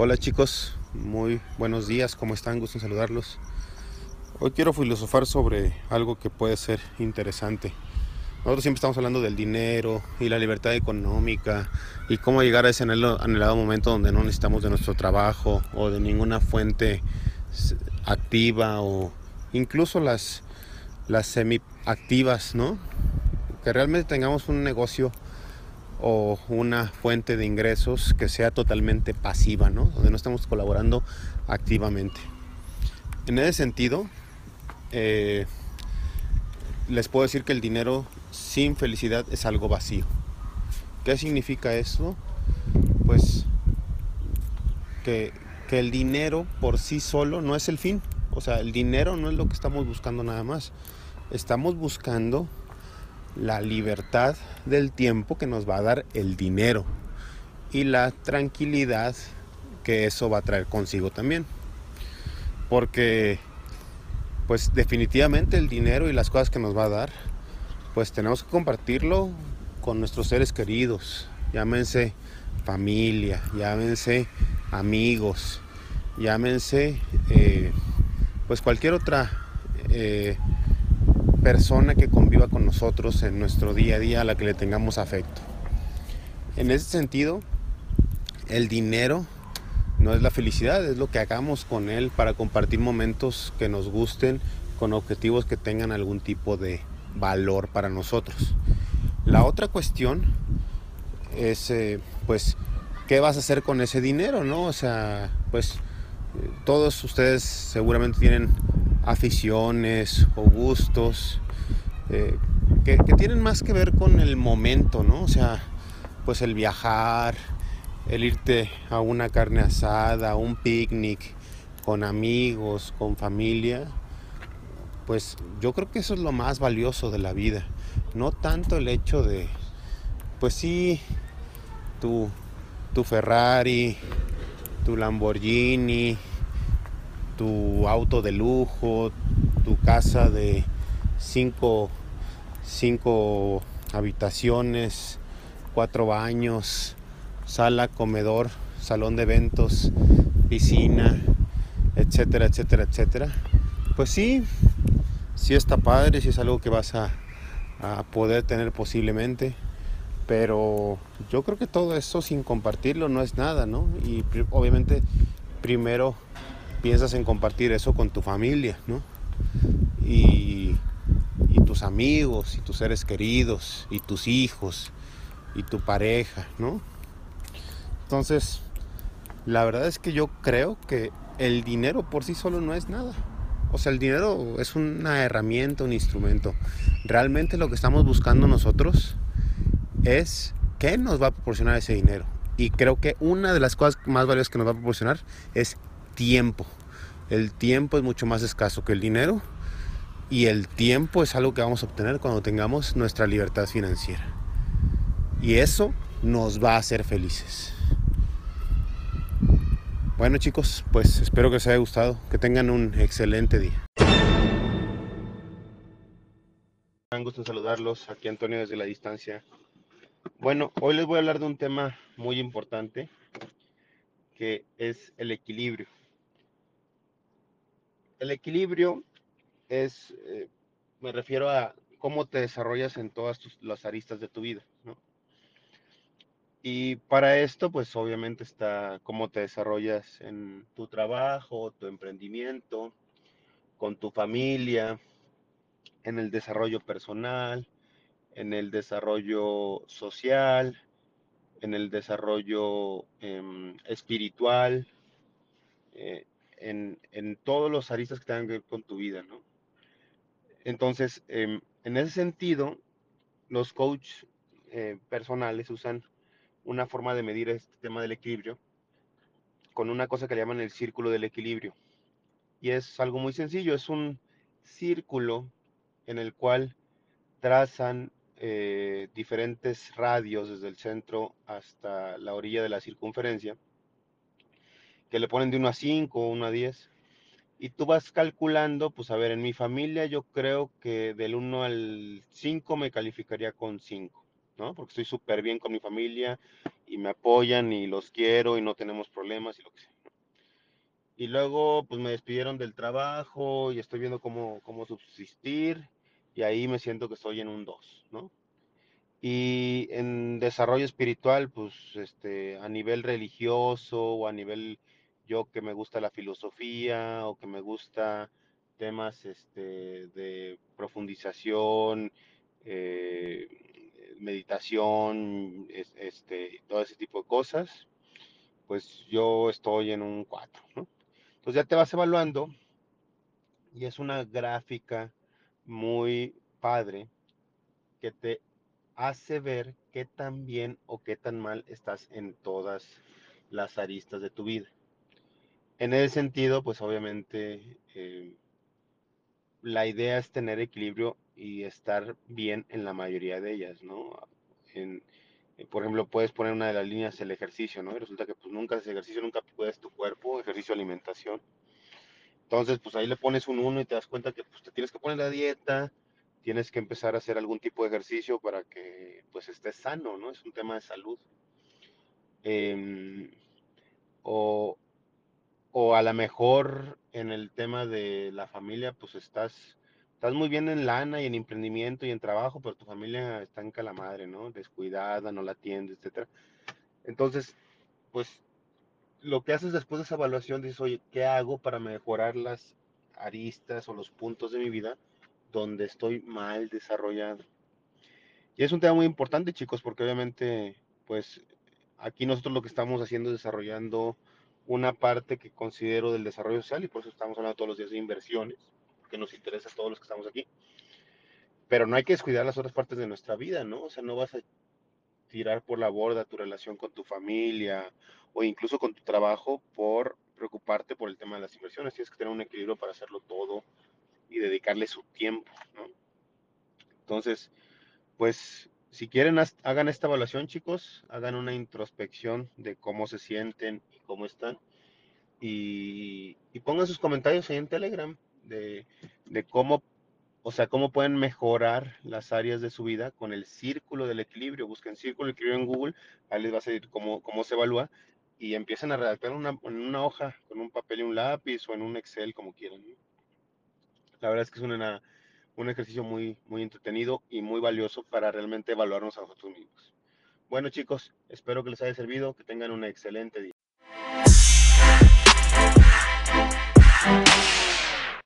Hola chicos, muy buenos días, ¿cómo están? Gusto en saludarlos. Hoy quiero filosofar sobre algo que puede ser interesante. Nosotros siempre estamos hablando del dinero y la libertad económica y cómo llegar a ese anhelado momento donde no necesitamos de nuestro trabajo o de ninguna fuente activa o incluso las, las semi-activas, ¿no? Que realmente tengamos un negocio o una fuente de ingresos que sea totalmente pasiva, ¿no? Donde no estamos colaborando activamente. En ese sentido, eh, les puedo decir que el dinero sin felicidad es algo vacío. ¿Qué significa eso? Pues que, que el dinero por sí solo no es el fin. O sea, el dinero no es lo que estamos buscando nada más. Estamos buscando la libertad del tiempo que nos va a dar el dinero y la tranquilidad que eso va a traer consigo también. Porque pues definitivamente el dinero y las cosas que nos va a dar, pues tenemos que compartirlo con nuestros seres queridos, llámense familia, llámense amigos, llámense eh, pues cualquier otra eh, persona que conviva con nosotros en nuestro día a día a la que le tengamos afecto. En ese sentido, el dinero no es la felicidad, es lo que hagamos con él para compartir momentos que nos gusten con objetivos que tengan algún tipo de valor para nosotros. La otra cuestión es, eh, pues, ¿qué vas a hacer con ese dinero, no? O sea, pues, eh, todos ustedes seguramente tienen aficiones o gustos eh, que, tienen más que ver con el momento, ¿no? O sea, pues el viajar, el irte a una carne asada, un picnic con amigos, con familia, pues yo creo que eso es lo más valioso de la vida. No tanto el hecho de, pues sí, tu, tu Ferrari, tu Lamborghini, tu auto de lujo, tu casa de cinco, cinco habitaciones, cuatro baños, sala, comedor, salón de eventos, piscina, etcétera, etcétera, etcétera. Pues sí, sí está padre, sí es algo que vas a, a poder tener posiblemente, pero yo creo que todo eso sin compartirlo no es nada, ¿no? Y obviamente primero piensas en compartir eso con tu familia, ¿no? Y, tus amigos, y tus seres queridos, y tus hijos, y tu pareja, ¿no? Entonces, la verdad es que yo creo que el dinero por sí solo no es nada. O sea, el dinero es una herramienta, un instrumento. Realmente lo que estamos buscando nosotros es qué nos va a proporcionar ese dinero. Y creo que una de las cosas más valiosas que nos va a proporcionar es tiempo. El tiempo es mucho más escaso que el dinero y el tiempo es algo que vamos a obtener cuando tengamos nuestra libertad financiera. Y eso nos va a hacer felices. Bueno chicos, pues espero que les haya gustado, que tengan un excelente día. Me gusto saludarlos, aquí Antonio desde la distancia. Bueno, hoy les voy a hablar de un tema muy importante que es el equilibrio. El equilibrio es, eh, me refiero a cómo te desarrollas en todas las aristas de tu vida, ¿no? Y para esto, pues obviamente está cómo te desarrollas en tu trabajo, tu emprendimiento, con tu familia, en el desarrollo personal, en el desarrollo social, en el desarrollo em, espiritual, eh, en, todos los aristas que tengan que ver con tu vida, ¿no? Entonces, em, en ese sentido, los coaches eh, personales usan una forma de medir este tema del equilibrio con una cosa que le llaman el círculo del equilibrio. Y es algo muy sencillo, es un círculo en el cual trazan eh, diferentes radios desde el centro hasta la orilla de la circunferencia que le ponen de 1 a 5, 1 a 10. Y tú vas calculando, pues a ver, en mi familia yo creo que del 1 al 5 me calificaría con 5. ¿no? Porque estoy súper bien con mi familia y me apoyan y los quiero y no tenemos problemas y lo que sea. Y luego, pues me despidieron del trabajo y estoy viendo cómo, cómo subsistir y ahí me siento que estoy en un 2, ¿no? Y en desarrollo espiritual, pues este, a nivel religioso o a nivel yo que me gusta la filosofía o que me gusta temas este, de profundización, eh, meditación, es- este, todo ese tipo de cosas, pues yo estoy en un 4, ¿no? Entonces ya te vas evaluando y es una gráfica muy padre que te hace ver qué tan bien o qué tan mal estás en todas las aristas de tu vida. En ese sentido, pues obviamente eh, la idea es tener equilibrio y estar bien en la mayoría de ellas, ¿no? Eh, por ejemplo, puedes poner una de las líneas el ejercicio, ¿no? Y resulta que pues nunca haces ejercicio, nunca puedes tu cuerpo, ejercicio, alimentación. Entonces, pues ahí le pones un uno y te das cuenta que pues te tienes que poner la dieta, tienes que empezar a hacer algún tipo de ejercicio para que pues estés sano, ¿no? Es un tema de salud. Em, o, o a lo mejor en el tema de la familia, pues estás, estás muy bien en lana y en emprendimiento y en trabajo, pero tu familia está en calamadre, ¿no? Descuidada, no la atiende, etcétera. Entonces, pues lo que haces después de esa evaluación, dices, oye, ¿qué hago para mejorar las aristas o los puntos de mi vida donde estoy mal desarrollado? Y es un tema muy importante, chicos, porque obviamente, pues aquí nosotros lo que estamos haciendo es desarrollando una parte que considero del desarrollo social y por eso estamos hablando todos los días de inversiones, que nos interesa a todos los que estamos aquí. Pero no hay que descuidar las otras partes de nuestra vida, ¿no? O sea, no vas a tirar por la borda tu relación con tu familia o incluso con tu trabajo por preocuparte por el tema de las inversiones. Tienes que tener un equilibrio para hacerlo todo y dedicarle su tiempo, ¿no? Entonces, pues si quieren, hagan esta evaluación, chicos, hagan una introspección de cómo se sienten y cómo están. Y, pongan sus comentarios ahí en Telegram de, de cómo o sea, cómo pueden mejorar las áreas de su vida con el círculo del equilibrio. Busquen círculo del equilibrio en Google, ahí les va a salir cómo, cómo se evalúa y empiecen a redactar una, en una hoja con un papel y un lápiz o en un Excel, como quieran. La verdad es que es una, un ejercicio muy, muy entretenido y muy valioso para realmente evaluarnos a nosotros mismos. Bueno chicos, espero que les haya servido, que tengan un excelente día.